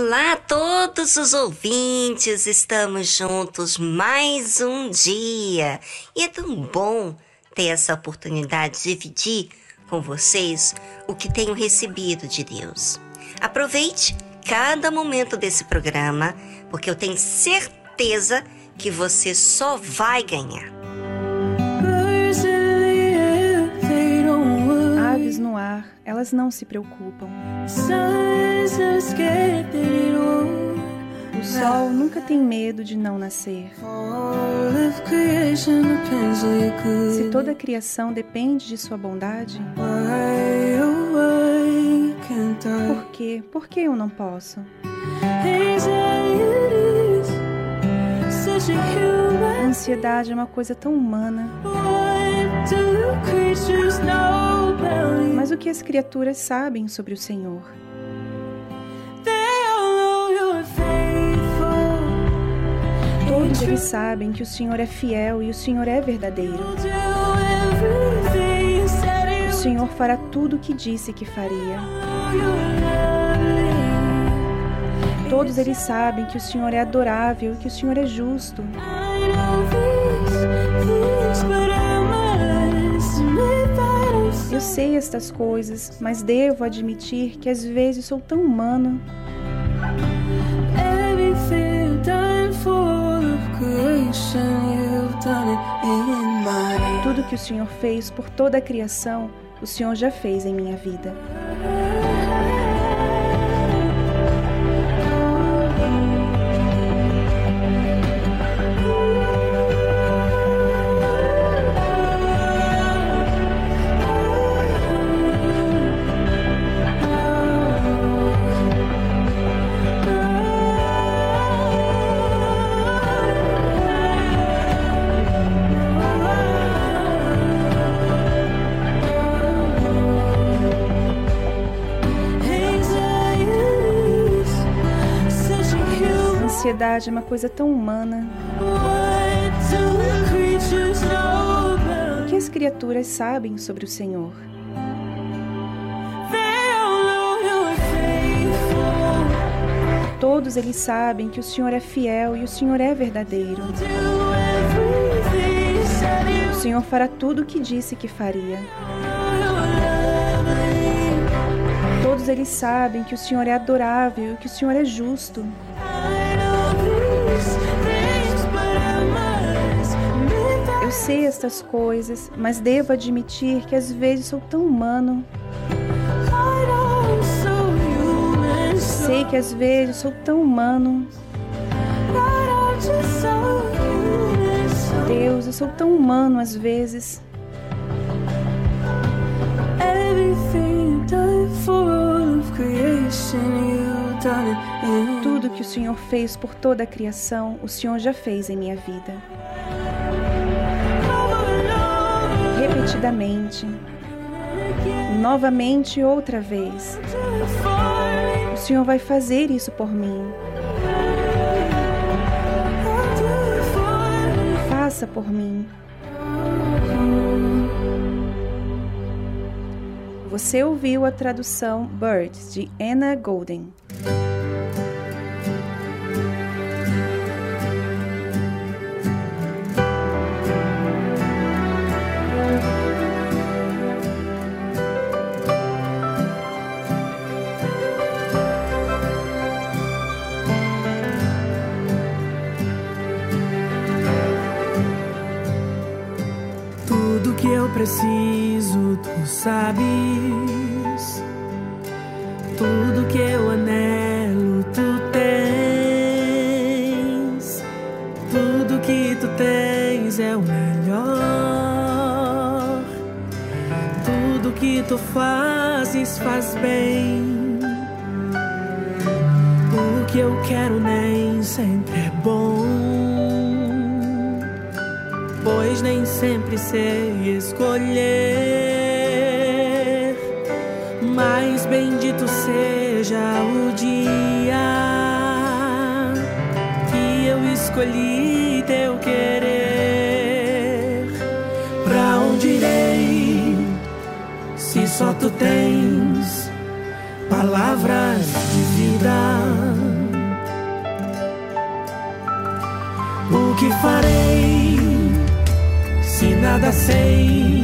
Olá a todos os ouvintes, estamos juntos mais um dia e é tão bom ter essa oportunidade de dividir com vocês o que tenho recebido de Deus. Aproveite cada momento desse programa, porque eu tenho certeza que você só vai ganhar. No ar, elas não se preocupam. O sol nunca tem medo de não nascer. Se toda a criação depende de sua bondade, por quê? Por que eu não posso? A ansiedade é uma coisa tão humana. Mas o que as criaturas sabem sobre o Senhor? Todos eles sabem que o Senhor é fiel e o Senhor é verdadeiro. O Senhor fará tudo o que disse que faria. Todos eles sabem que o Senhor é adorável e que o Senhor é justo. Eu sei estas coisas, mas devo admitir que às vezes sou tão humano. Tudo que o Senhor fez por toda a criação, o Senhor já fez em minha vida. Ansiedade é uma coisa tão humana. O que as criaturas sabem sobre o Senhor? Todos eles sabem que o Senhor é fiel e o Senhor é verdadeiro. O Senhor fará tudo o que disse que faria. Todos eles sabem que o Senhor é adorável e que o Senhor é justo. Eu sei estas coisas, mas devo admitir que às vezes sou tão humano. Sei que às vezes sou tão humano. Deus, eu sou tão humano às vezes. Tudo que o Senhor fez por toda a criação, o Senhor já fez em minha vida. repetidamente, novamente outra vez. O Senhor vai fazer isso por mim. Faça por mim. Você ouviu a tradução Birds de Anna Golden. Preciso, tu sabes. Tudo que eu anelo, tu tens. Tudo que tu tens é o melhor. Tudo que tu fazes faz bem. O que eu quero nem sempre sei escolher. Mas bendito seja o dia que eu escolhi teu querer. Pra onde irei se só tu tens palavras de vida? O que farei? Nada sei,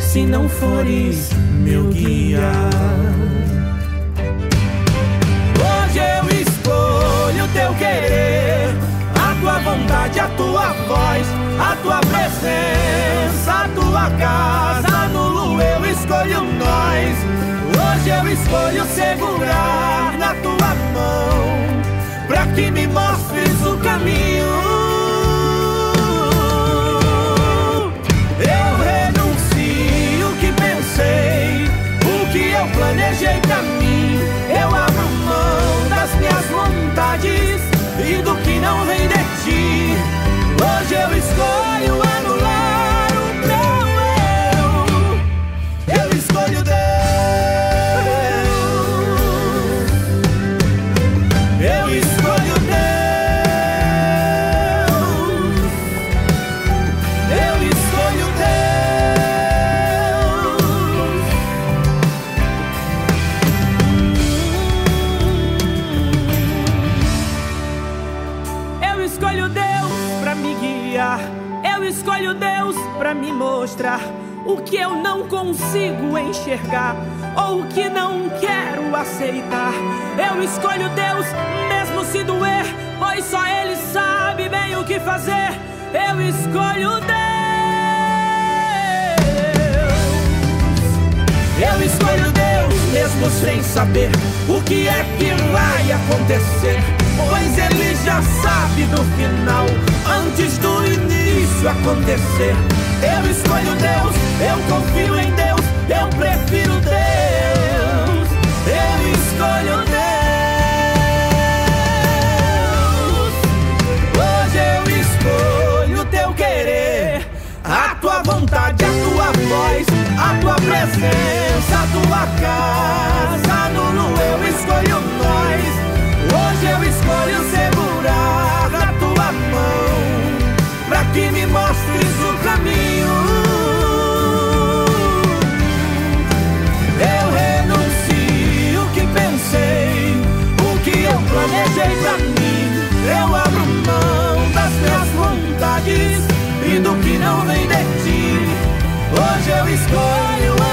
se não fores meu guia. Hoje eu escolho teu querer, a tua vontade, a tua voz, a tua presença, a tua casa. Nulo eu escolho nós. Hoje eu escolho segurar na tua mão, pra que me mostres o caminho. Planejei o que eu não consigo enxergar ou o que não quero aceitar. Eu escolho Deus, mesmo se doer, pois só Ele sabe bem o que fazer. eu escolho Deus. Eu escolho Deus, mesmo sem saber o que é que vai acontecer. Pois Ele já sabe do final, antes do início acontecer. Eu escolho Deus, eu confio em Deus, eu prefiro Deus. Eu escolho Deus. Hoje eu escolho teu querer, a tua vontade, a tua voz, a tua presença, a tua casa. Nulo eu escolho nós. Hoje eu escolho segurar que me mostres o caminho. Eu renuncio o que pensei, o que eu planejei pra mim. Eu abro mão das minhas vontades e do que não vem de ti. Hoje eu escolho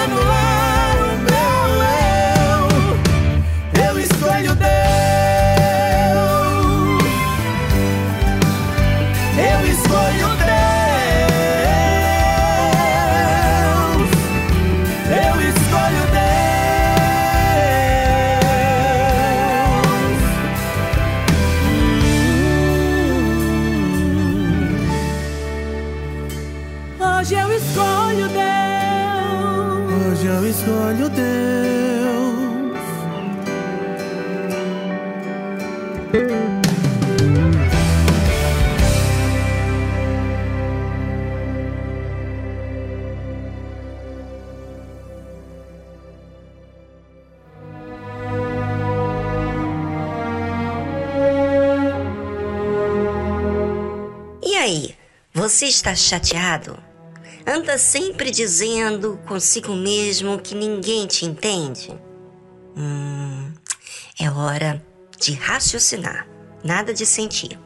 você está chateado? Anda sempre dizendo consigo mesmo que ninguém te entende? Hum, é hora de raciocinar, nada de sentir.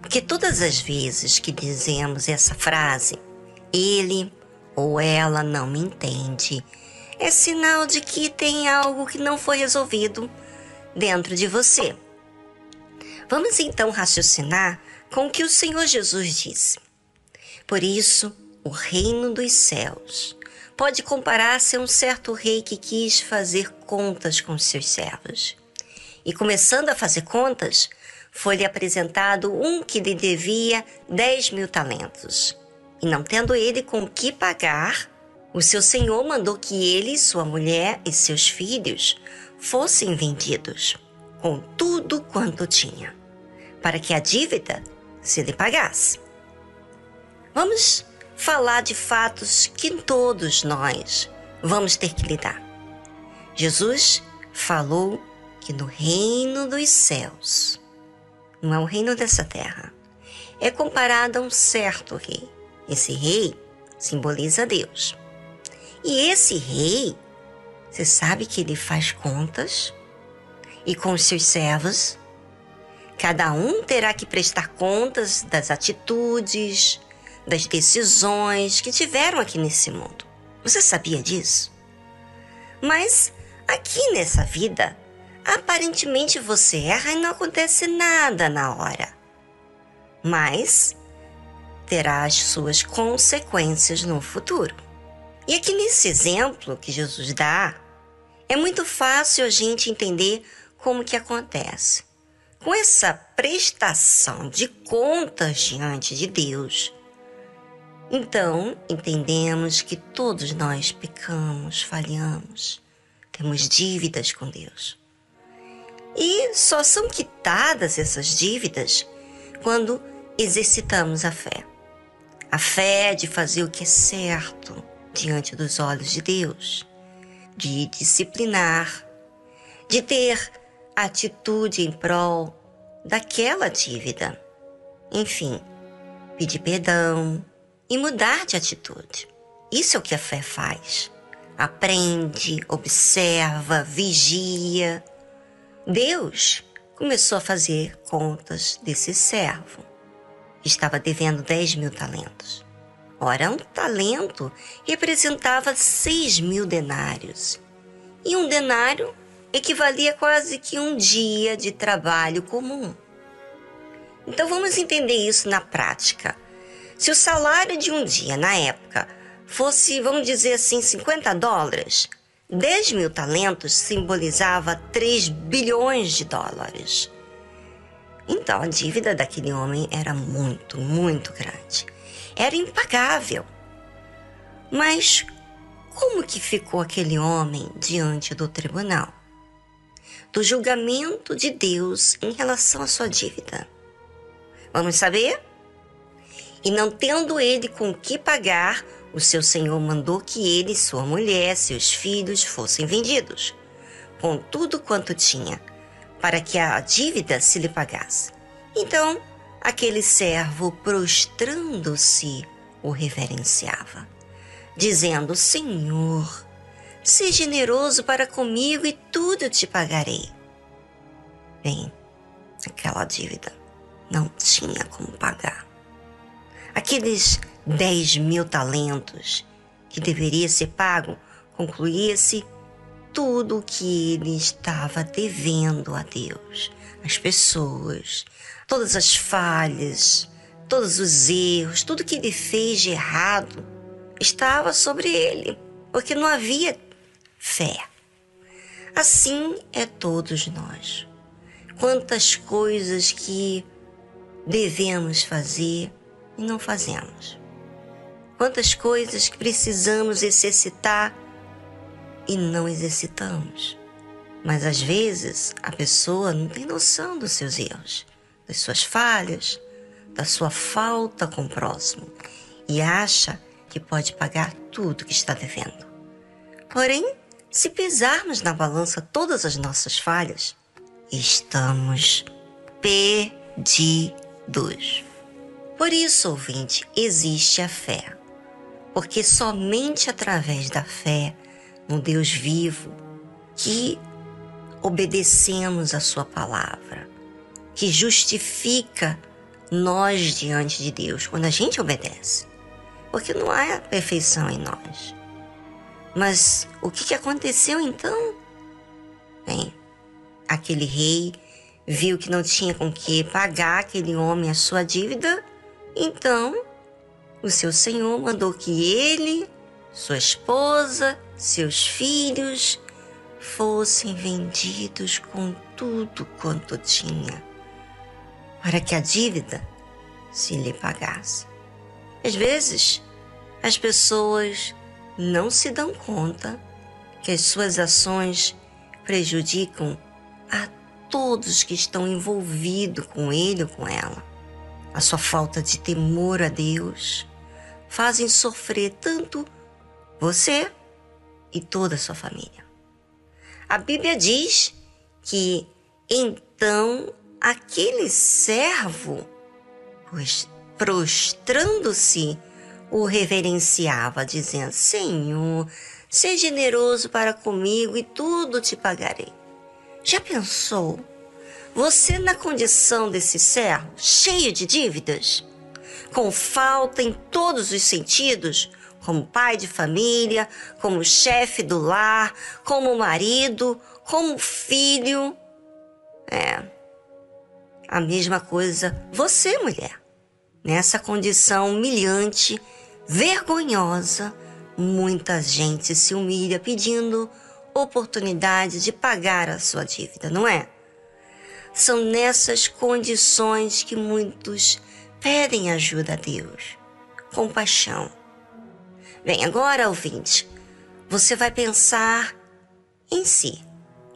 Porque todas as vezes que dizemos essa frase, ele ou ela não me entende, é sinal de que tem algo que não foi resolvido dentro de você. Vamos então raciocinar com o que o Senhor Jesus disse. Por isso, o reino dos céus pode comparar-se a um certo rei que quis fazer contas com seus servos. E começando a fazer contas, foi-lhe apresentado um que lhe devia dez mil talentos. E não tendo ele com que pagar, o seu senhor mandou que ele, sua mulher e seus filhos fossem vendidos, com tudo quanto tinha, para que a dívida se lhe pagasse. Vamos falar de fatos que todos nós vamos ter que lidar. Jesus falou que no reino dos céus, não é o reino dessa terra, é comparado a um certo rei. Esse rei simboliza Deus. E esse rei, você sabe que ele faz contas e com os seus servos, cada um terá que prestar contas das atitudes, das decisões que tiveram aqui nesse mundo. Você sabia disso? Mas aqui nessa vida, aparentemente você erra e não acontece nada na hora. Mas terá as suas consequências no futuro. E aqui nesse exemplo que Jesus dá, é muito fácil a gente entender como que acontece. Com essa prestação de contas diante de Deus, então entendemos que todos nós pecamos, falhamos, temos dívidas com Deus. E só são quitadas essas dívidas quando exercitamos a fé. A fé de fazer o que é certo diante dos olhos de Deus, de disciplinar, de ter atitude em prol daquela dívida. Enfim, pedir perdão e mudar de atitude. Isso é o que a fé faz. Aprende, observa, vigia. Deus começou a fazer contas desse servo. Estava devendo 10 mil talentos. Ora, um talento representava 6 mil denários. E um denário equivalia quase que um dia de trabalho comum. Então vamos entender isso na prática. Se o salário de um dia, na época, fosse, vamos dizer assim, 50 dólares, 10 mil talentos simbolizava 3 bilhões de dólares. Então a dívida daquele homem era muito, muito grande. Era impagável. Mas como que ficou aquele homem diante do tribunal? Do julgamento de Deus em relação à sua dívida. Vamos saber? E não tendo ele com que pagar, o seu senhor mandou que ele, sua mulher, seus filhos fossem vendidos, com tudo quanto tinha, para que a dívida se lhe pagasse. Então, aquele servo, prostrando-se, o reverenciava, dizendo: Senhor, seja generoso para comigo e tudo te pagarei. Bem, aquela dívida não tinha como pagar. Aqueles 10 mil talentos que deveria ser pago, concluía-se tudo o que ele estava devendo a Deus, as pessoas, todas as falhas, todos os erros, tudo que ele fez de errado estava sobre ele, porque não havia fé. Assim é todos nós. Quantas coisas que devemos fazer e não fazemos. Quantas coisas que precisamos exercitar e não exercitamos. Mas às vezes a pessoa não tem noção dos seus erros, das suas falhas, da sua falta com o próximo e acha que pode pagar tudo que está devendo. Porém, se pesarmos na balança todas as nossas falhas, estamos perdidos. Por isso, ouvinte, existe a fé. Porque somente através da fé no Deus vivo que obedecemos a Sua palavra, que justifica nós diante de Deus quando a gente obedece. Porque não há perfeição em nós. Mas o que aconteceu então? Bem, aquele rei viu que não tinha com que pagar aquele homem a sua dívida então, o seu senhor mandou que ele, sua esposa, seus filhos fossem vendidos com tudo quanto tinha, para que a dívida se lhe pagasse. Às vezes, as pessoas não se dão conta que as suas ações prejudicam a todos que estão envolvidos com ele ou com ela a sua falta de temor a Deus, fazem sofrer tanto você e toda a sua família. A Bíblia diz que então aquele servo, prostrando-se, o reverenciava, dizendo: Senhor, seja generoso para comigo e tudo te pagarei. Já pensou? Você, na condição desse servo, cheio de dívidas, com falta em todos os sentidos, como pai de família, como chefe do lar, como marido, como filho. É. A mesma coisa você, mulher. Nessa condição humilhante, vergonhosa, muita gente se humilha pedindo oportunidade de pagar a sua dívida, não é? São nessas condições que muitos pedem ajuda a Deus. Compaixão. Bem, agora, ouvinte, você vai pensar em si,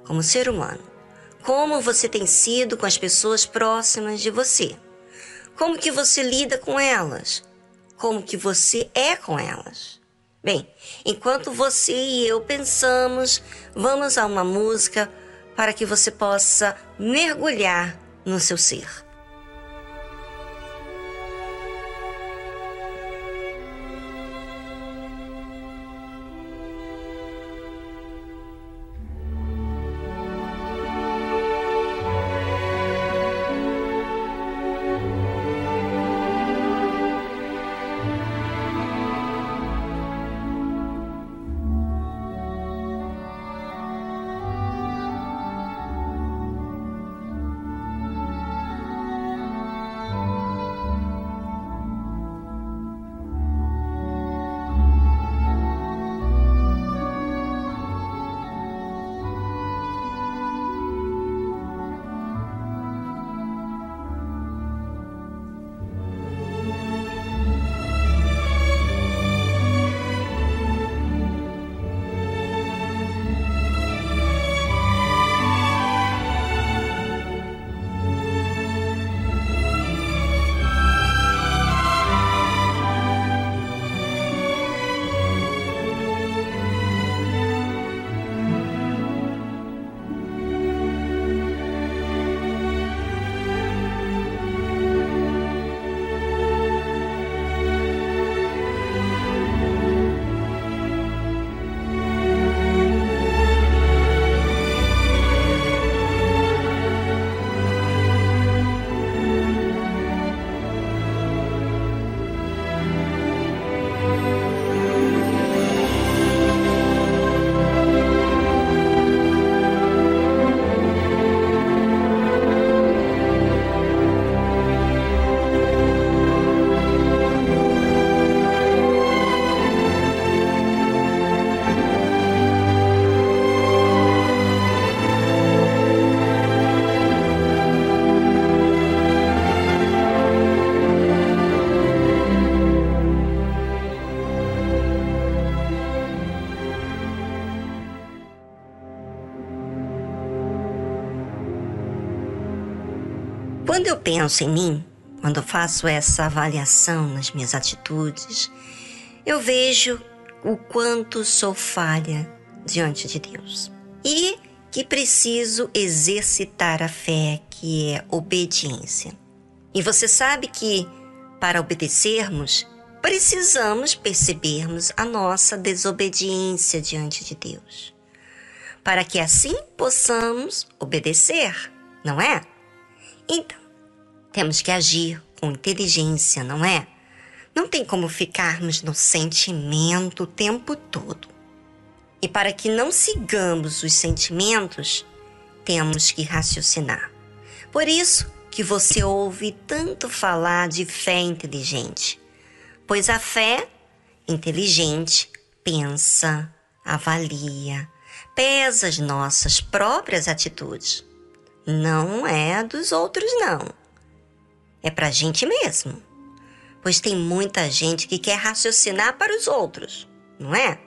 como ser humano. Como você tem sido com as pessoas próximas de você? Como que você lida com elas? Como que você é com elas? Bem, enquanto você e eu pensamos, vamos a uma música para que você possa mergulhar no seu ser. Quando eu penso em mim, quando faço essa avaliação nas minhas atitudes, eu vejo o quanto sou falha diante de Deus e que preciso exercitar a fé, que é obediência. E você sabe que para obedecermos, precisamos percebermos a nossa desobediência diante de Deus, para que assim possamos obedecer, não é? Então, temos que agir com inteligência, não é? Não tem como ficarmos no sentimento o tempo todo. E para que não sigamos os sentimentos, temos que raciocinar. Por isso que você ouve tanto falar de fé inteligente, pois a fé inteligente pensa, avalia, pesa as nossas próprias atitudes. Não é dos outros, não. É para a gente mesmo. Pois tem muita gente que quer raciocinar para os outros, não é?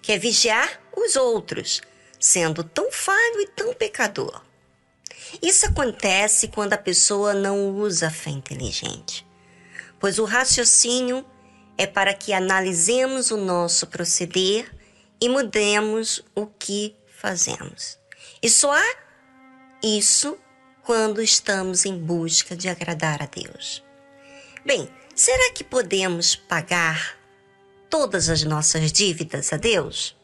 Quer vigiar os outros, sendo tão falho e tão pecador. Isso acontece quando a pessoa não usa a fé inteligente, pois o raciocínio é para que analisemos o nosso proceder e mudemos o que fazemos. E só há isso quando estamos em busca de agradar a Deus. Bem, será que podemos pagar todas as nossas dívidas a Deus?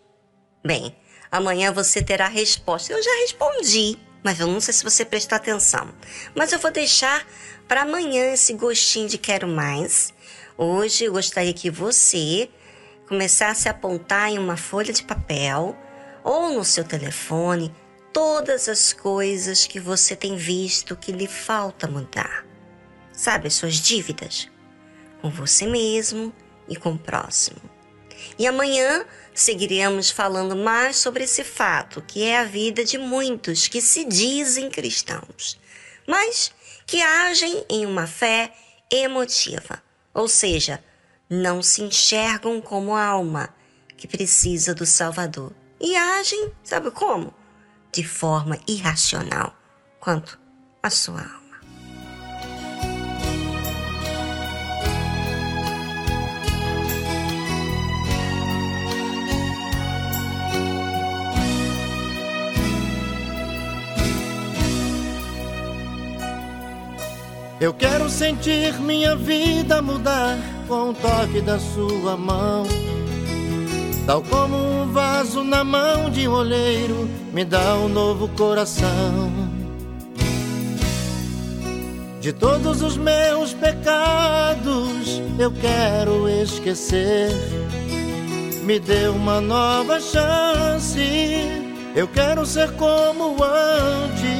Bem, amanhã você terá a resposta. Eu já respondi, mas eu não sei se você prestou atenção. Mas eu vou deixar para amanhã esse gostinho de quero mais. Hoje eu gostaria que você começasse a apontar em uma folha de papel ou no seu telefone todas as coisas que você tem visto que lhe falta mudar. Sabe as suas dívidas? Com você mesmo e com o próximo. E amanhã seguiremos falando mais sobre esse fato, que é a vida de muitos que se dizem cristãos, mas que agem em uma fé emotiva, ou seja, não se enxergam como alma que precisa do Salvador e agem, sabe como? De forma irracional quanto à sua alma. Eu quero sentir minha vida mudar com o toque da sua mão. Tal como um vaso na mão de um olheiro, me dá um novo coração. De todos os meus pecados, eu quero esquecer. Me dê uma nova chance, eu quero ser como antes.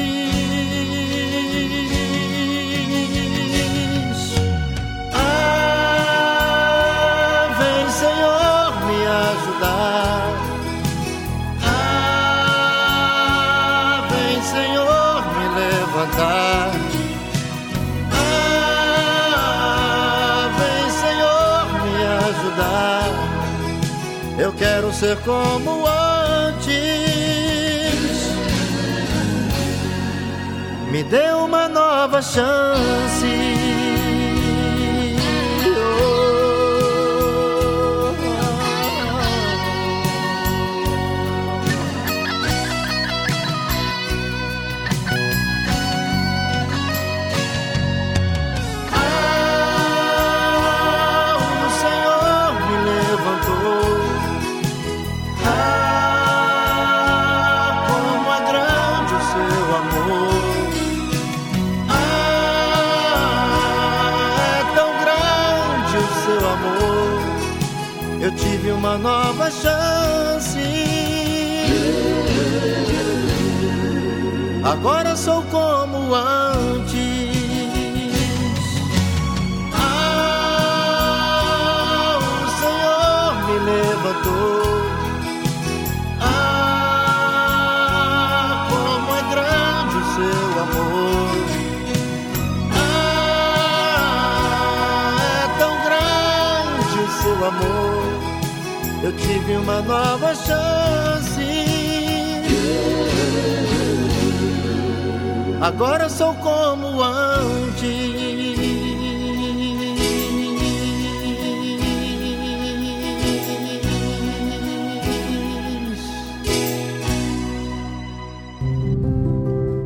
Ser como antes. Me dê uma nova chance. Sou como antes. Ah, o Senhor me levantou. Ah, como é grande o seu amor. Ah, é tão grande o seu amor. Eu tive uma nova chance. Agora sou como antes.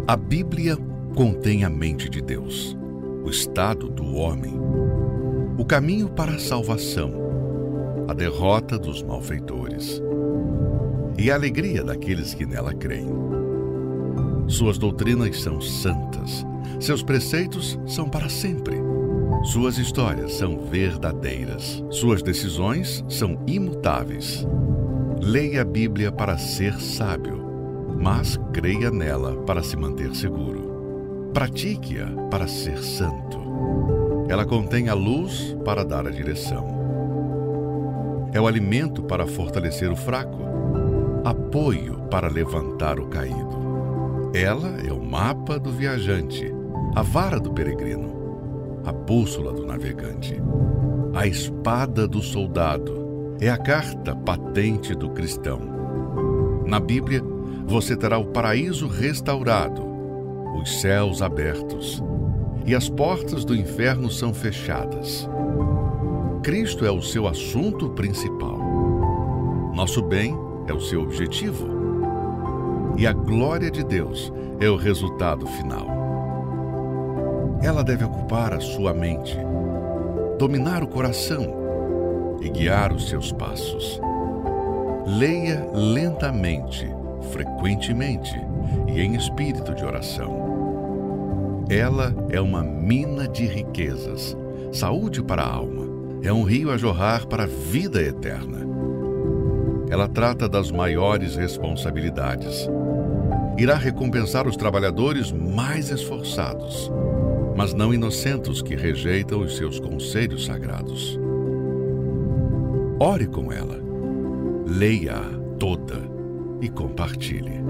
A Bíblia contém a mente de Deus, o estado do homem, o caminho para a salvação, a derrota dos malfeitores e a alegria daqueles que nela creem. Suas doutrinas são santas, seus preceitos são para sempre. Suas histórias são verdadeiras, suas decisões são imutáveis. Leia a Bíblia para ser sábio, mas creia nela para se manter seguro. Pratique-a para ser santo. Ela contém a luz para dar a direção. É o alimento para fortalecer o fraco, apoio para levantar o caído. Ela é o mapa do viajante, a vara do peregrino, a bússola do navegante, a espada do soldado, é a carta patente do cristão. Na Bíblia, você terá o paraíso restaurado, os céus abertos e as portas do inferno são fechadas. Cristo é o seu assunto principal. Nosso bem é o seu objetivo. E a glória de Deus é o resultado final. Ela deve ocupar a sua mente, dominar o coração e guiar os seus passos. Leia lentamente, frequentemente e em espírito de oração. Ela é uma mina de riquezas, saúde para a alma, é um rio a jorrar para a vida eterna. Ela trata das maiores responsabilidades. Irá recompensar os trabalhadores mais esforçados, mas não inocentes que rejeitam os seus conselhos sagrados. Ore com ela, leia-a toda e compartilhe.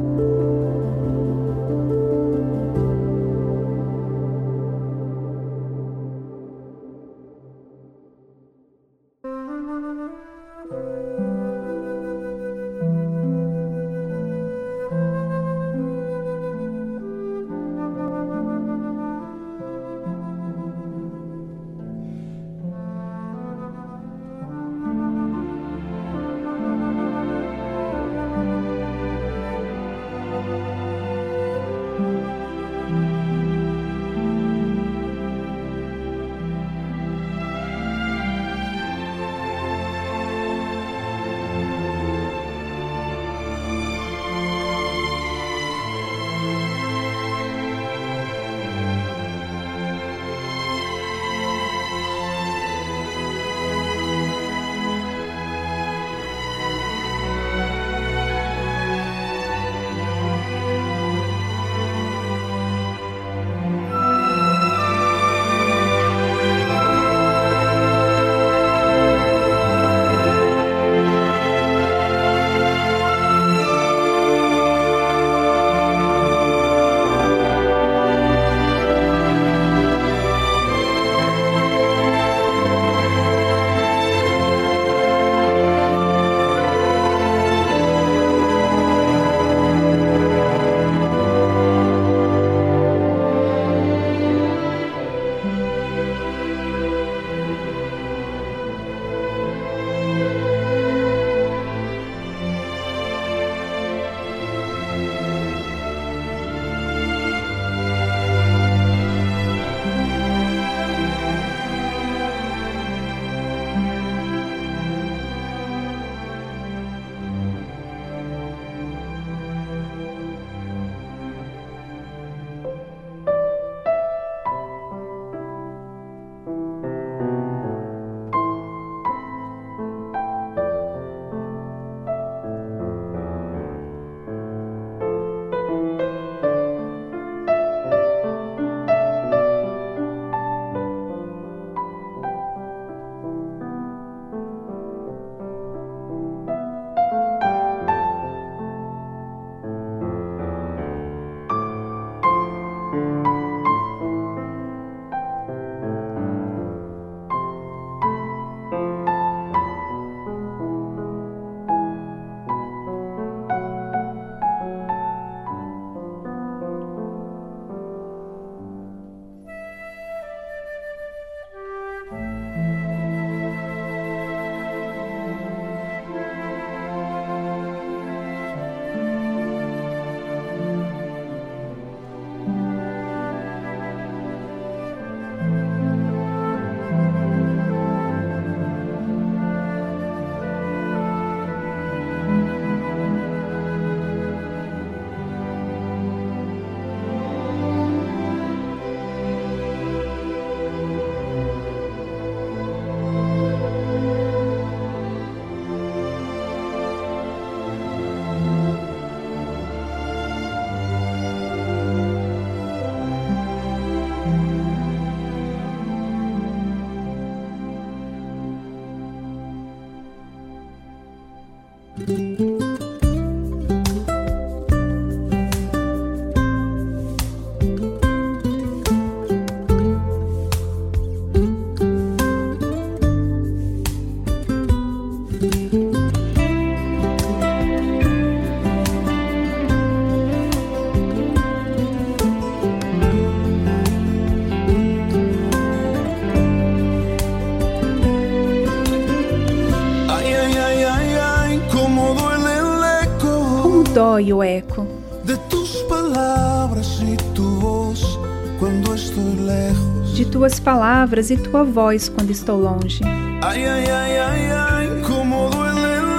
Tuas palavras e tua voz quando estou longe. Ai, ai, ai, ai, ai, como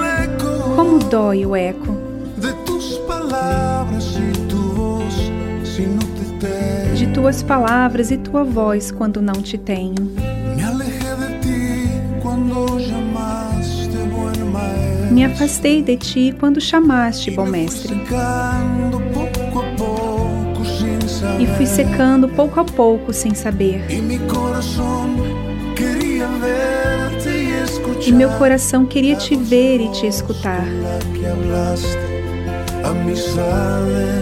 eco Como dói o eco de tus palavras e tu voz se não te tenho. de tuas palavras e tua voz quando não te tenho. Me de ti quando buen maestro. Me afastei de ti quando chamaste, bom mestre, e fui secando pouco a pouco sem saber. E meu coração queria te ver e te escutar.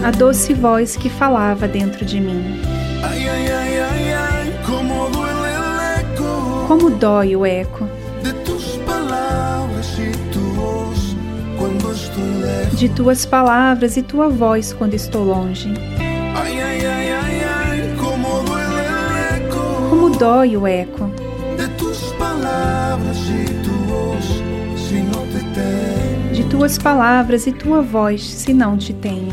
A doce voz que falava dentro de mim. Como dói o eco de tuas palavras e tua voz quando estou longe. Dói o eco de tuas palavras e tua voz se não te tenho.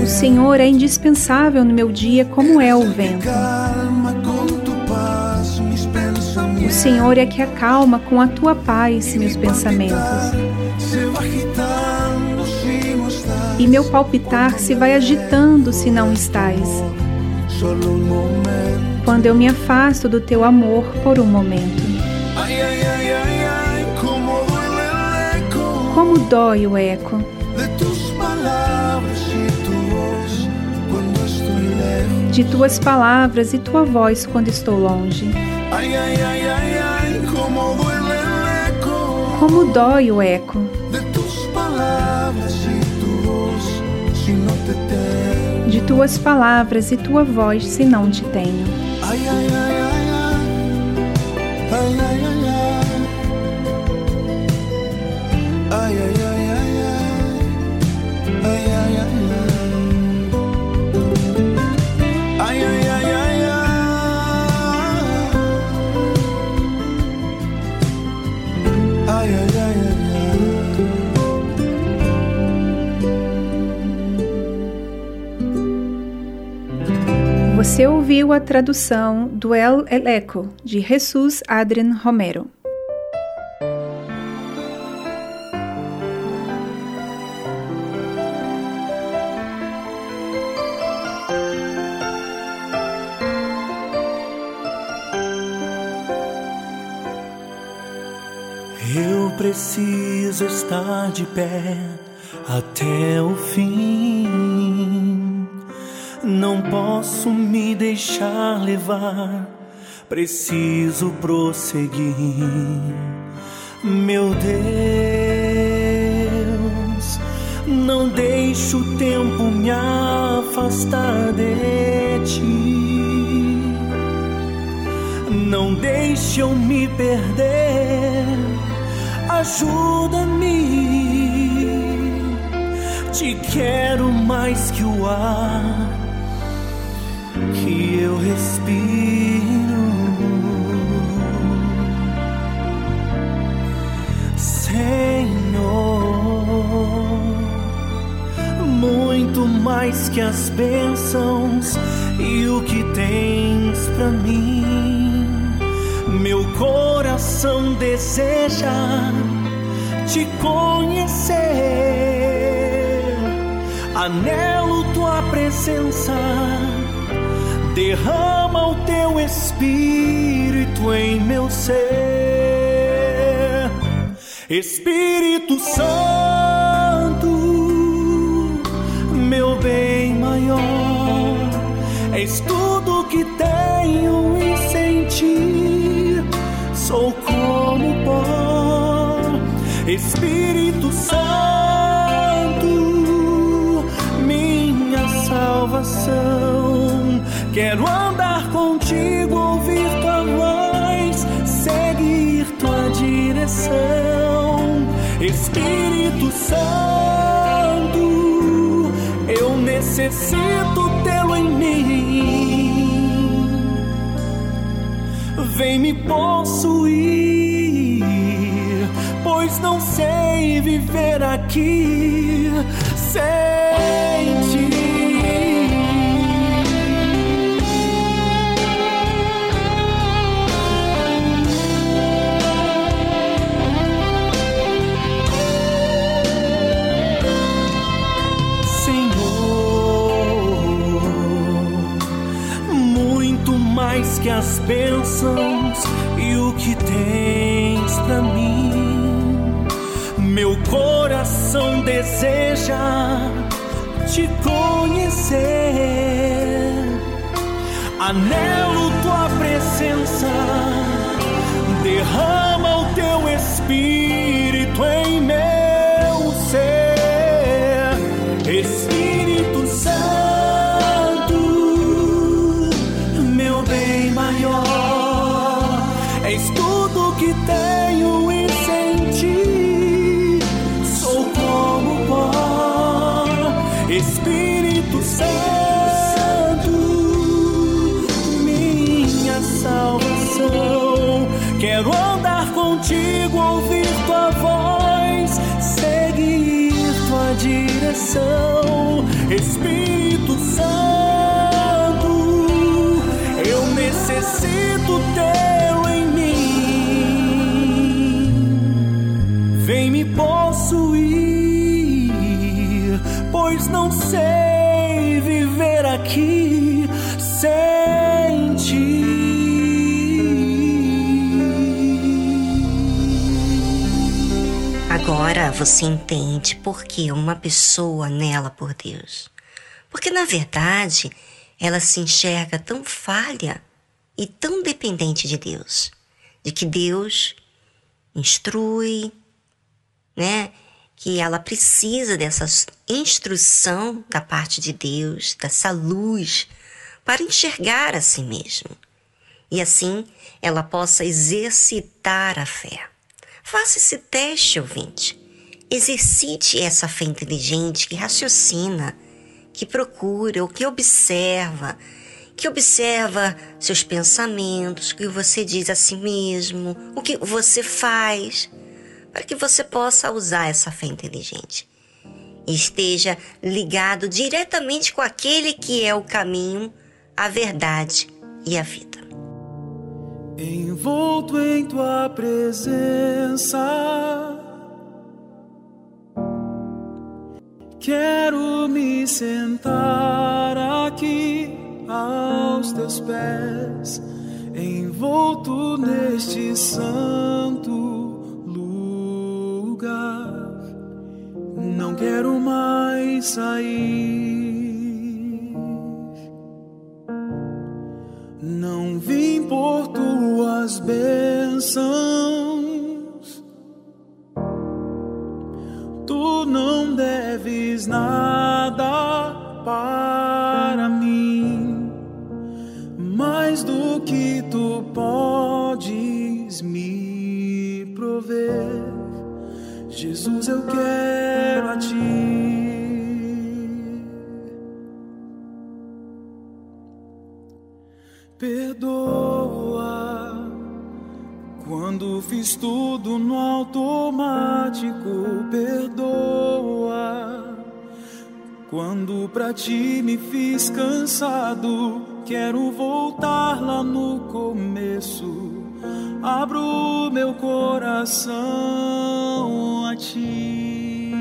O. Senhor é indispensável no meu dia, como é o vento. O. Senhor é que acalma com a tua paz meus pensamentos. Meu palpitar se vai agitando se não estás. Quando eu me afasto do teu amor por um momento. Como dói o eco de tuas palavras e tua voz quando estou longe. Como dói o eco tuas palavras e tua voz se não te tenho. A tradução do El Eleco de Jesus Adrian Romero. Eu preciso estar de pé até o fim. Não posso me deixar levar, preciso prosseguir. Meu Deus, não deixe o tempo me afastar de ti. Não deixe eu me perder. Ajuda-me. Te quero mais que o ar eu respiro. Senhor, muito mais que as bênçãos e o que tens pra mim. Meu coração deseja te conhecer. Anelo tua presença. Derrama o teu espírito em meu ser. Espírito Santo, meu bem maior, és tudo que tenho em sentir. sou como pó. Espírito Santo, minha salvação. Quero andar contigo, ouvir tua voz, seguir tua direção. Espírito Santo, eu necessito tê-lo em mim. Vem me possuir, pois não sei viver aqui sem as bênçãos e o que tens para mim. Meu coração deseja te conhecer. Anelo tua presença, derrama o teu espírito em meu direção, Espírito você entende por que uma pessoa nela por Deus. Porque na verdade ela se enxerga tão falha e tão dependente de Deus, de que Deus instrui, né? Que ela precisa dessa instrução da parte de Deus, dessa luz, para enxergar a si mesma. E assim ela possa exercitar a fé. Faça esse teste, ouvinte. Exercite essa fé inteligente que raciocina, que procura, ou que observa, que observa seus pensamentos, o que você diz a si mesmo, o que você faz, para que você possa usar essa fé inteligente. Esteja ligado diretamente com aquele que é o caminho, a verdade e a vida. Envolto em tua presença, quero me sentar aqui aos teus pés, envolto neste santo lugar. Não quero mais sair. Não vim por tuas bênçãos. Tu não deves nada para mim, mais do que tu podes me prover. Jesus, eu quero a ti. Perdoa quando fiz tudo no automático. Perdoa quando pra ti me fiz cansado. Quero voltar lá no começo. Abro meu coração a ti.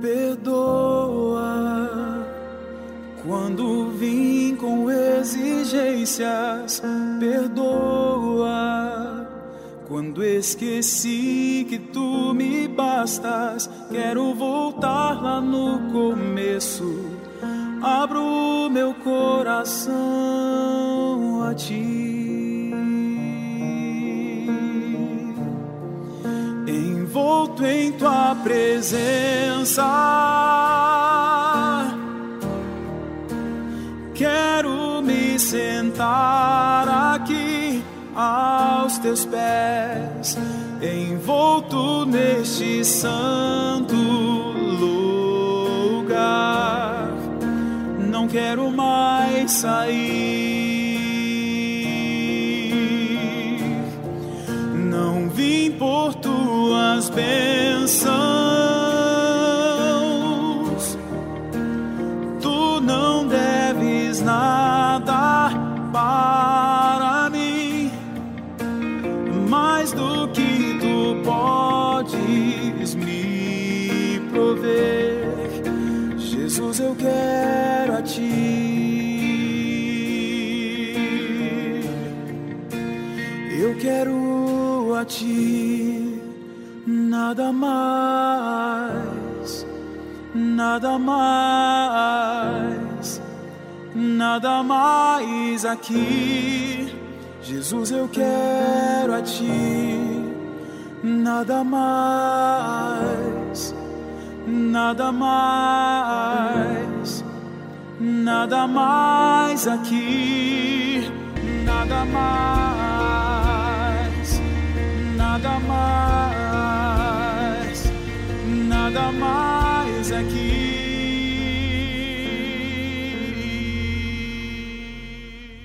Perdoa quando vim com exigências. Perdoa quando esqueci que tu me bastas. Quero voltar lá no começo. abro meu coração a ti. Envolto em tua presença, quero me sentar aqui aos teus pés, envolto neste santo lugar. Não quero mais sair. Não vim por tuas bênçãos. Nada para mim, mais do que tu podes me prover. Jesus, eu quero a ti. Eu quero a ti, nada mais, nada mais, nada mais aqui. Jesus, eu quero a ti, nada mais, nada mais, nada mais aqui, nada mais, nada mais, nada mais aqui.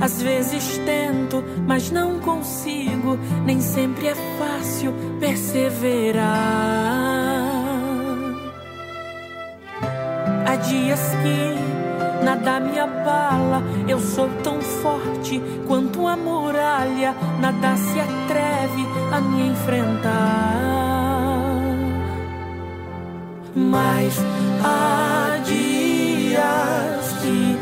Às vezes tento, mas não consigo. Nem sempre é fácil perseverar. Há dias que nada me abala, eu sou tão forte quanto a muralha, nada se atreve a me enfrentar. Mas há dias que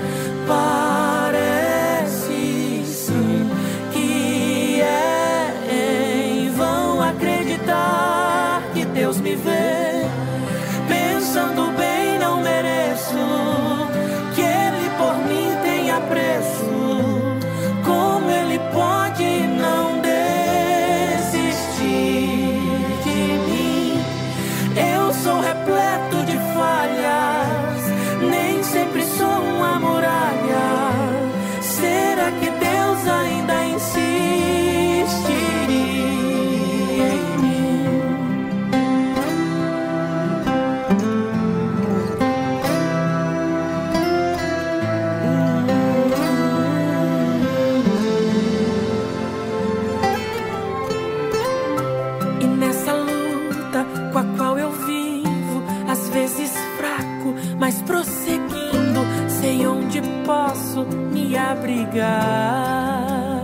abrigar.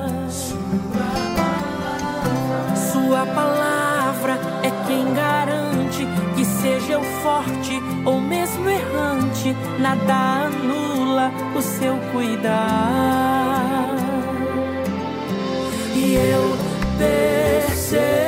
Sua palavra é quem garante que seja eu forte ou mesmo errante, nada anula o seu cuidar. E eu percebo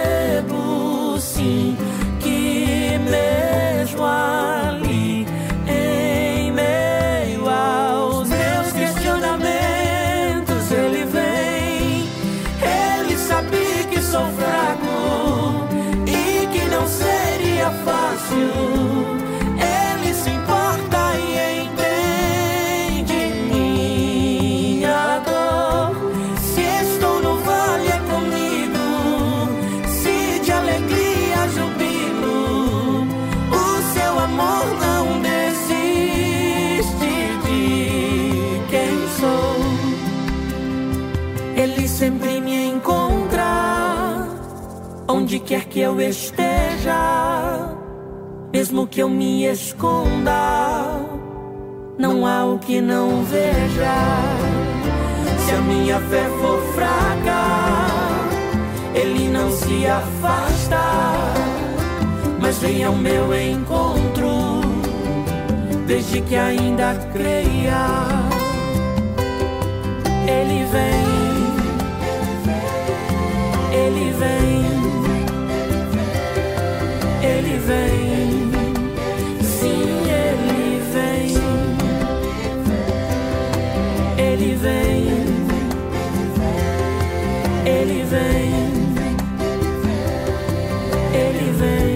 onde quer que eu esteja, mesmo que eu me esconda, não há o que não veja. Se a minha fé for fraca, ele não se afasta, mas vem ao meu encontro, desde que ainda creia. Ele vem, ele vem vem, sim, ele vem. Ele vem, ele vem, ele vem. Ele vem.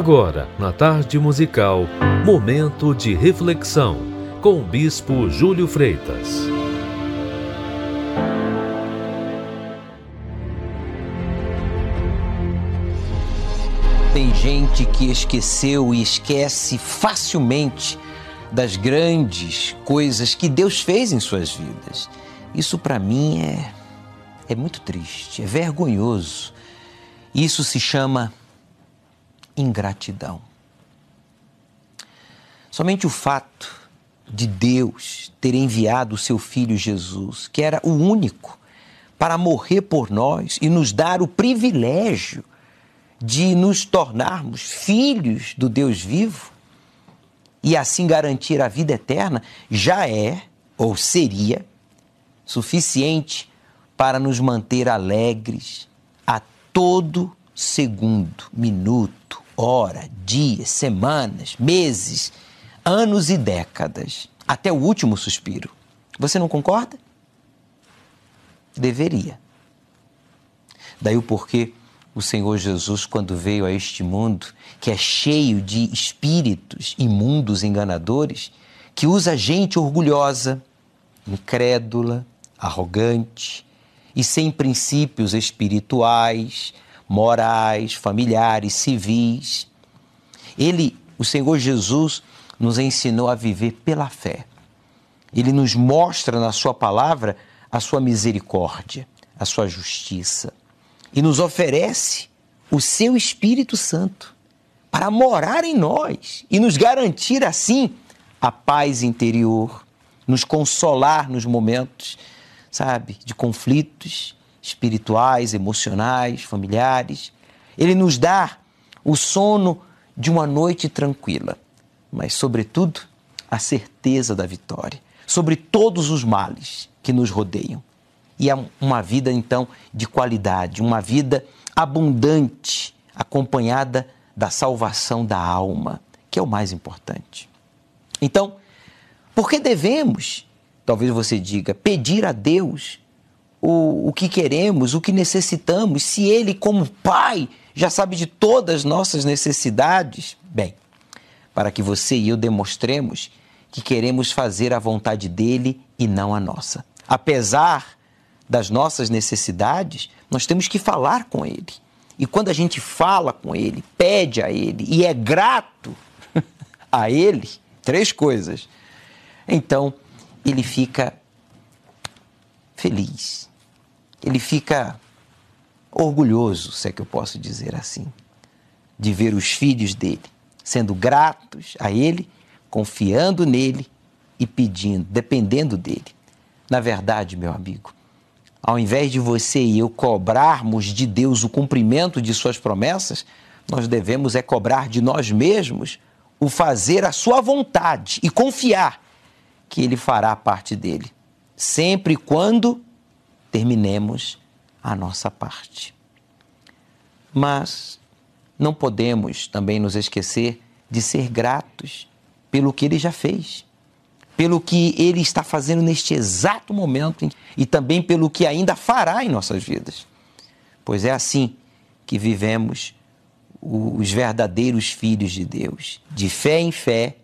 Agora, na tarde musical, momento de reflexão com o Bispo Júlio Freitas. Tem gente que esqueceu e esquece facilmente das grandes coisas que Deus fez em suas vidas. Isso para mim é é muito triste, é vergonhoso. Isso se chama ingratidão. Somente o fato de Deus ter enviado o seu filho Jesus, que era o único para morrer por nós e nos dar o privilégio de nos tornarmos filhos do Deus vivo e assim garantir a vida eterna, já é ou seria suficiente para nos manter alegres a todo segundo, minuto, hora, dias, semanas, meses, anos e décadas, até o último suspiro. Você não concorda? Deveria. Daí o porquê o Senhor Jesus, quando veio a este mundo, que é cheio de espíritos imundos, enganadores, que usa gente orgulhosa, incrédula, arrogante e sem princípios espirituais, morais, familiares, civis. Ele, o Senhor Jesus, nos ensinou a viver pela fé. Ele nos mostra na Sua palavra a Sua misericórdia, a Sua justiça e nos oferece o Seu Espírito Santo para morar em nós e nos garantir assim a paz interior, nos consolar nos momentos, sabe, de conflitos espirituais, emocionais, familiares. Ele nos dá o sono de uma noite tranquila, mas, sobretudo, a certeza da vitória sobre todos os males que nos rodeiam. E é uma vida, então, de qualidade, uma vida abundante, acompanhada da salvação da alma, que é o mais importante. Então, por que devemos, talvez você diga, pedir a Deus o, o que queremos, o que necessitamos, se Ele, como Pai, já sabe de todas as nossas necessidades? Bem, para que você e eu demonstremos que queremos fazer a vontade dele e não a nossa. Apesar das nossas necessidades, nós temos que falar com ele. E quando a gente fala com ele, pede a ele e é grato a ele, três coisas. Então, ele fica feliz. Ele fica orgulhoso, se é que eu posso dizer assim, de ver os filhos dele sendo gratos a ele, confiando nele e pedindo, dependendo dele. Na verdade, meu amigo, ao invés de você e eu cobrarmos de Deus o cumprimento de suas promessas, nós devemos é cobrar de nós mesmos o fazer a sua vontade e confiar que ele fará a parte dele, sempre quando terminemos a nossa parte. Mas não podemos também nos esquecer de ser gratos pelo que ele já fez, pelo que ele está fazendo neste exato momento e também pelo que ainda fará em nossas vidas. Pois é assim que vivemos os verdadeiros filhos de Deus, de fé em fé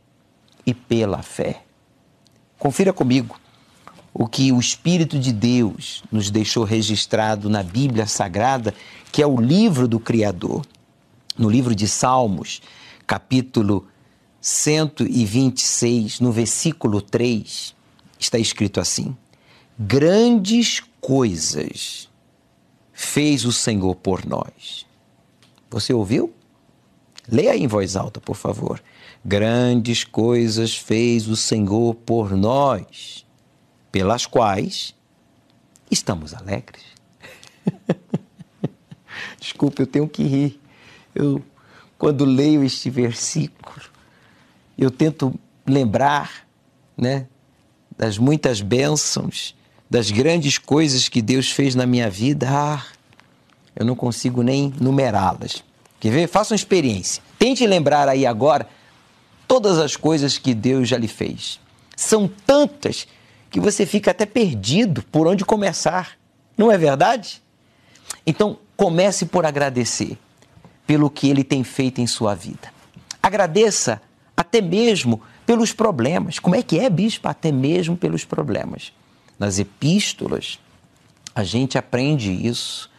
e pela fé. Confira comigo o que o Espírito de Deus nos deixou registrado na Bíblia Sagrada, que é o livro do Criador. No livro de Salmos, capítulo 126, no versículo 3, está escrito assim: Grandes coisas fez o Senhor por nós. Você ouviu? Leia em voz alta, por favor. Grandes coisas fez o Senhor por nós pelas quais estamos alegres. Desculpe, eu tenho que rir. Eu, quando leio este versículo, eu tento lembrar, né, das muitas bênçãos, das grandes coisas que Deus fez na minha vida. Ah, eu não consigo nem numerá-las. Quer ver? Faça uma experiência. Tente lembrar aí agora todas as coisas que Deus já lhe fez. São tantas que você fica até perdido por onde começar. Não é verdade? Então, comece por agradecer pelo que ele tem feito em sua vida. Agradeça até mesmo pelos problemas. Como é que é, bispo? Até mesmo pelos problemas. Nas epístolas, a gente aprende isso,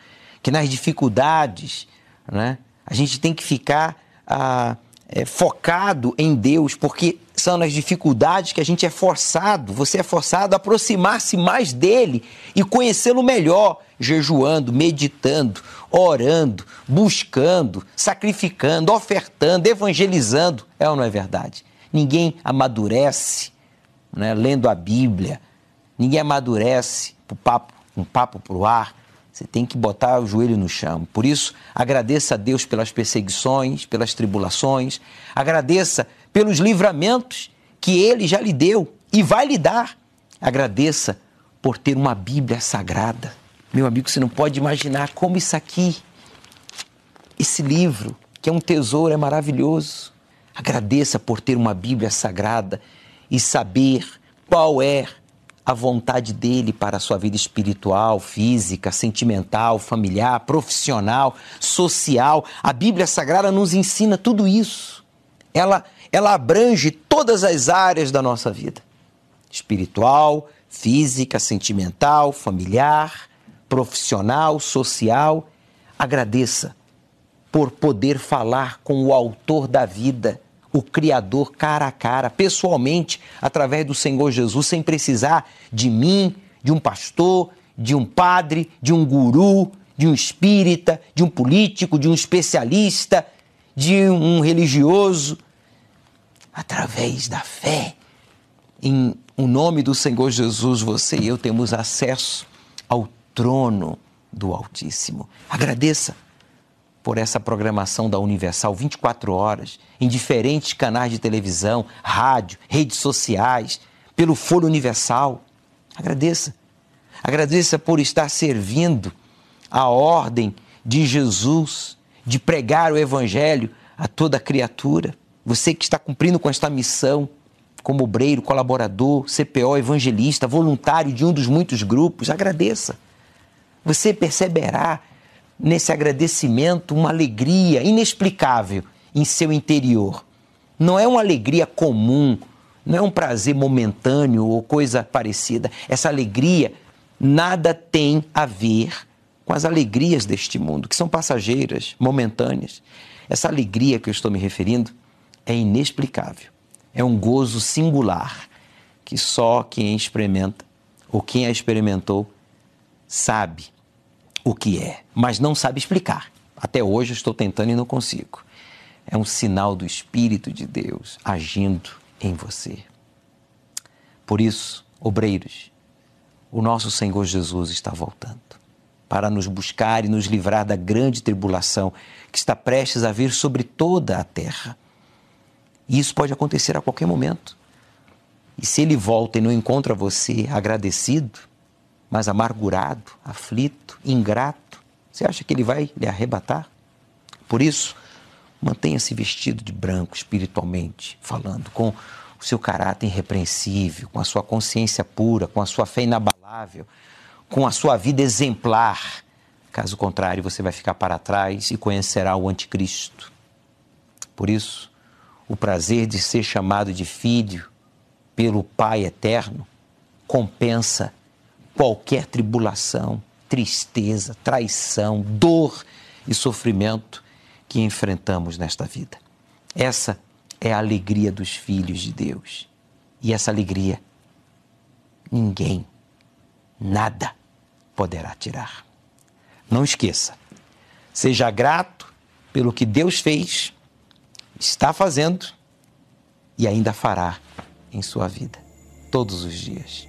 que nas dificuldades, né, a gente tem que ficar ah, é, focado em Deus, porque são nas dificuldades que a gente é forçado, você é forçado a aproximar-se mais dele e conhecê-lo melhor, jejuando, meditando, orando, buscando, sacrificando, ofertando, evangelizando. É ou não é verdade? Ninguém amadurece né, lendo a Bíblia, ninguém amadurece um papo, um para o ar, você tem que botar o joelho no chão. Por isso, agradeça a Deus pelas perseguições, pelas tribulações. Agradeça pelos livramentos que Ele já lhe deu e vai lhe dar. Agradeça por ter uma Bíblia sagrada. Meu amigo, você não pode imaginar como isso aqui, esse livro, que é um tesouro, é maravilhoso. Agradeça por ter uma Bíblia sagrada e saber qual é a vontade dele para a sua vida espiritual, física, sentimental, familiar, profissional, social. A Bíblia Sagrada nos ensina tudo isso. Ela, ela abrange todas as áreas da nossa vida: espiritual, física, sentimental, familiar, profissional, social. Agradeça por poder falar com o autor da vida o Criador cara a cara, pessoalmente, através do Senhor Jesus, sem precisar de mim, de um pastor, de um padre, de um guru, de um espírita, de um político, de um especialista, de um religioso. Através da fé em o nome do Senhor Jesus, você e eu temos acesso ao trono do Altíssimo. Agradeça por essa programação da Universal 24 horas, em diferentes canais de televisão, rádio, redes sociais, pelo Foro Universal. Agradeça. Agradeça por estar servindo a ordem de Jesus de pregar o Evangelho a toda criatura. Você que está cumprindo com esta missão, como obreiro, colaborador, CPO, evangelista, voluntário de um dos muitos grupos, agradeça. Você perceberá nesse agradecimento uma alegria inexplicável em seu interior. Não é uma alegria comum, não é um prazer momentâneo ou coisa parecida. Essa alegria nada tem a ver com as alegrias deste mundo, que são passageiras, momentâneas. Essa alegria que eu estou me referindo é inexplicável. É um gozo singular que só quem experimenta ou quem a experimentou sabe o que é, mas não sabe explicar. Até hoje eu estou tentando e não consigo. É um sinal do Espírito de Deus agindo em você. Por isso, obreiros, o nosso Senhor Jesus está voltando para nos buscar e nos livrar da grande tribulação que está prestes a vir sobre toda a terra. E isso pode acontecer a qualquer momento. E se ele volta e não encontra você agradecido, mas amargurado, aflito, ingrato, você acha que ele vai lhe arrebatar? Por isso, mantenha-se vestido de branco espiritualmente, falando, com o seu caráter irrepreensível, com a sua consciência pura, com a sua fé inabalável, com a sua vida exemplar, Caso contrário, você vai ficar para trás e conhecerá o Anticristo. Por isso, o prazer de ser chamado de filho pelo Pai eterno compensa qualquer tribulação, tristeza, traição, dor e sofrimento que enfrentamos nesta vida. Essa é a alegria dos filhos de Deus. E essa alegria ninguém, nada poderá tirar. Não esqueça, seja grato pelo que Deus fez, está fazendo e ainda fará em sua vida, todos os dias.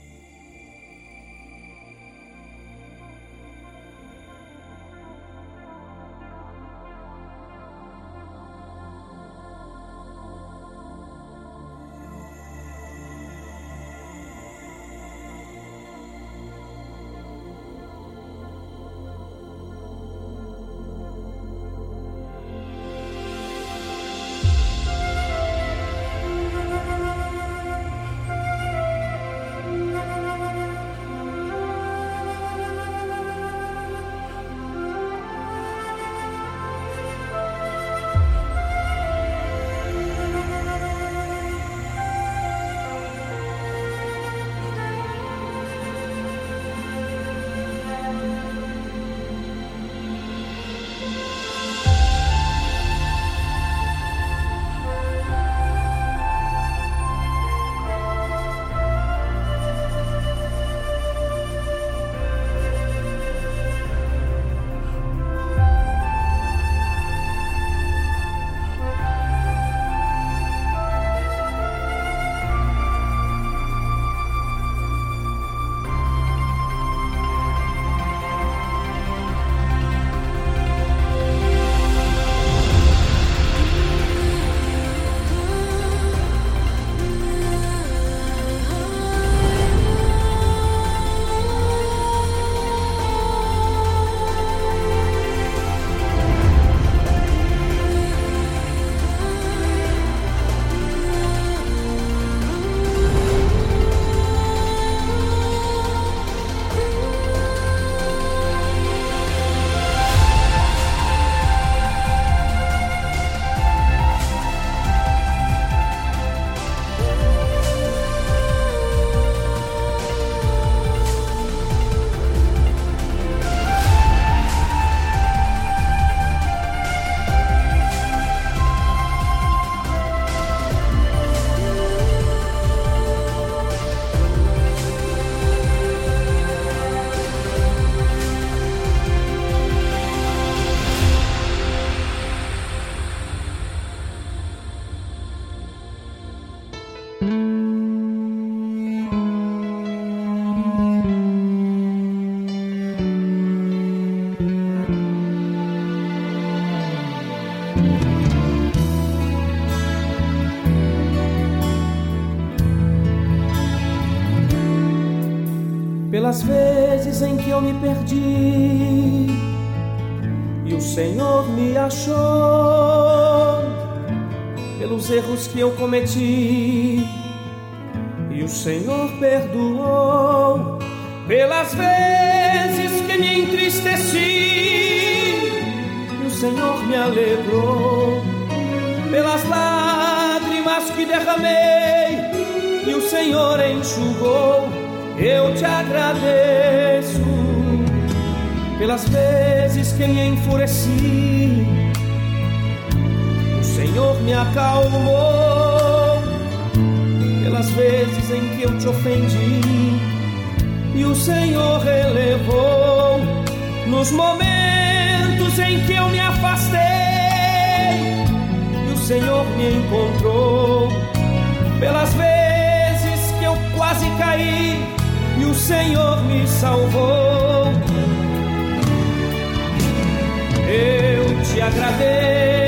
Pelas vezes em que eu me perdi. E o Senhor me achou, pelos erros que eu cometi. E o Senhor perdoou, pelas vezes que me entristeci. E o Senhor me alegrou, pelas lágrimas que derramei. E o Senhor enxugou eu te agradeço pelas vezes que me enfureci. O Senhor me acalmou pelas vezes em que eu te ofendi. E o Senhor relevou nos momentos em que eu me afastei. E o Senhor me encontrou pelas vezes que eu quase caí o Senhor me salvou. Eu te agradeço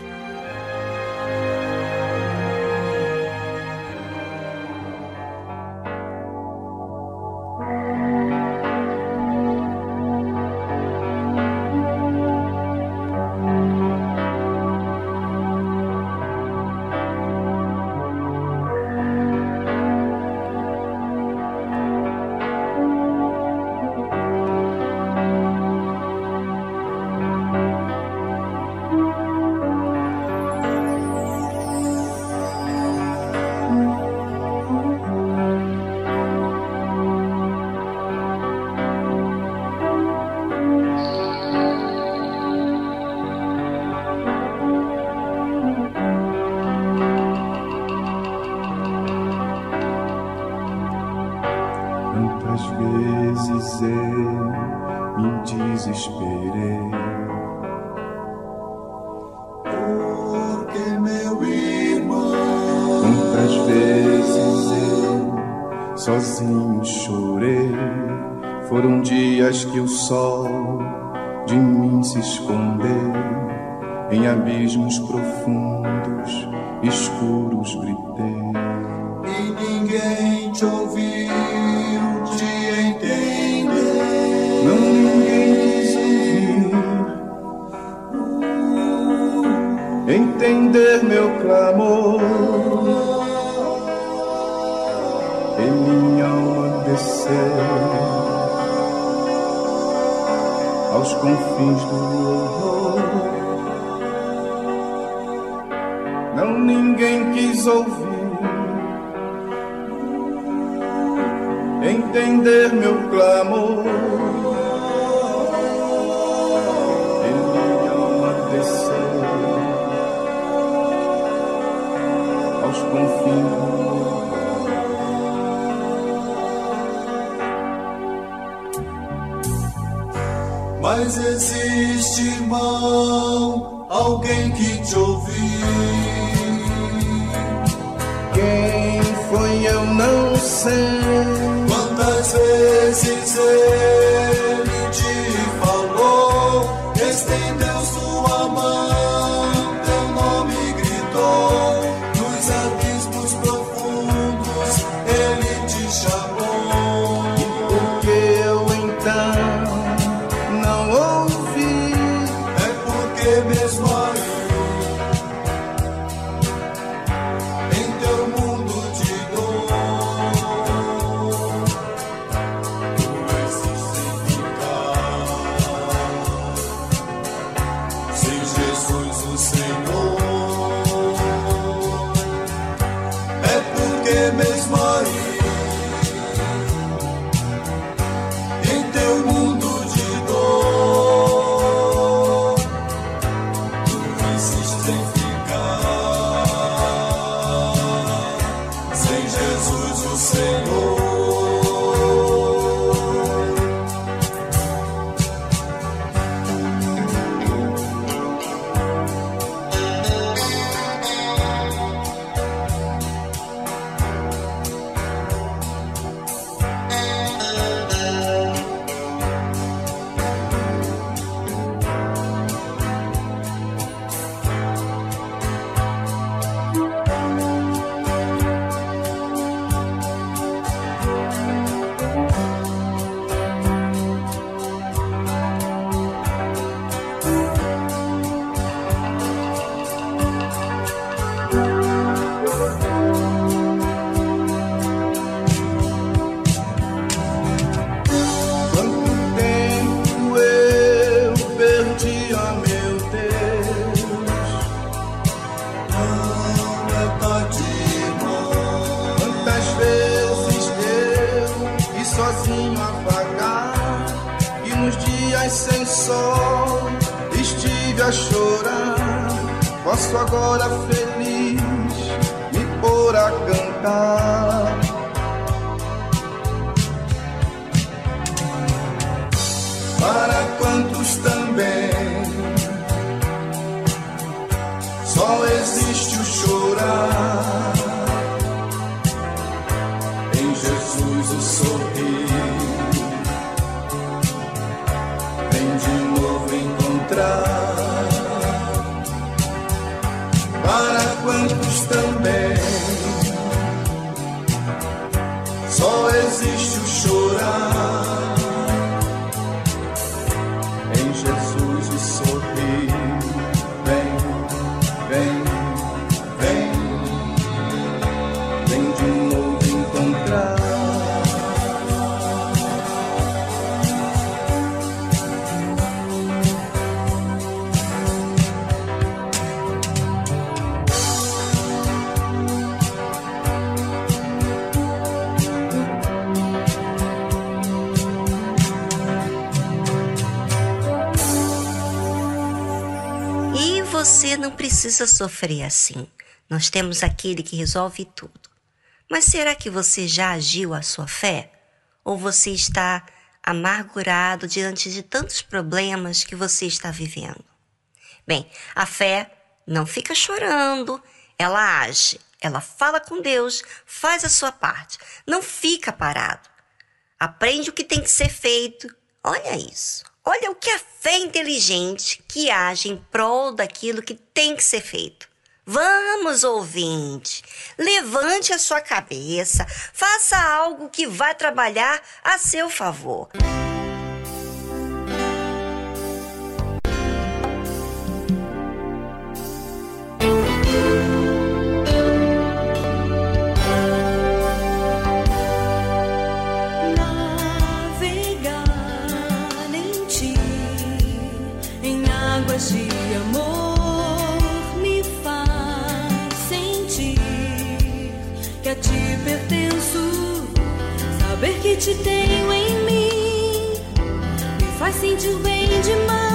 aos confins. Mas existe, irmão, alguém que te ouviu. Quem foi eu não sei. Quantas vezes eu só existe o chorar. precisa sofrer assim. Nós temos aquele que resolve tudo. Mas será que você já agiu a sua fé? Ou você está amargurado diante de tantos problemas que você está vivendo? Bem, a fé não fica chorando, ela age, ela fala com Deus, faz a sua parte, não fica parado. Aprende o que tem que ser feito. Olha isso. Olha o que a fé inteligente que age em prol daquilo que tem que ser feito. Vamos, ouvinte, levante a sua cabeça, faça algo que vai trabalhar a seu favor. Música te tenho em mim me faz sentir bem demais.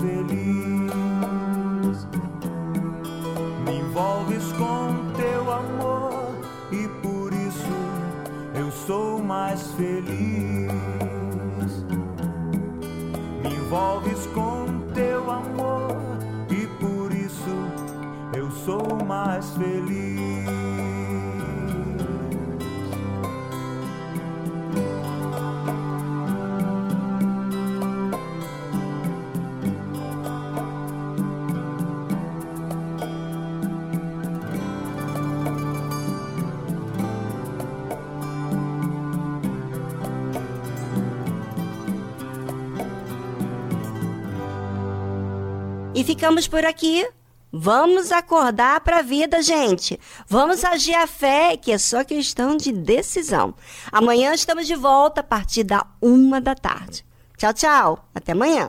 feliz. ficamos por aqui. Vamos acordar para a vida, gente. Vamos agir a fé, que é só questão de decisão. Amanhã estamos de volta a partir da uma da tarde. Tchau, tchau. Até amanhã.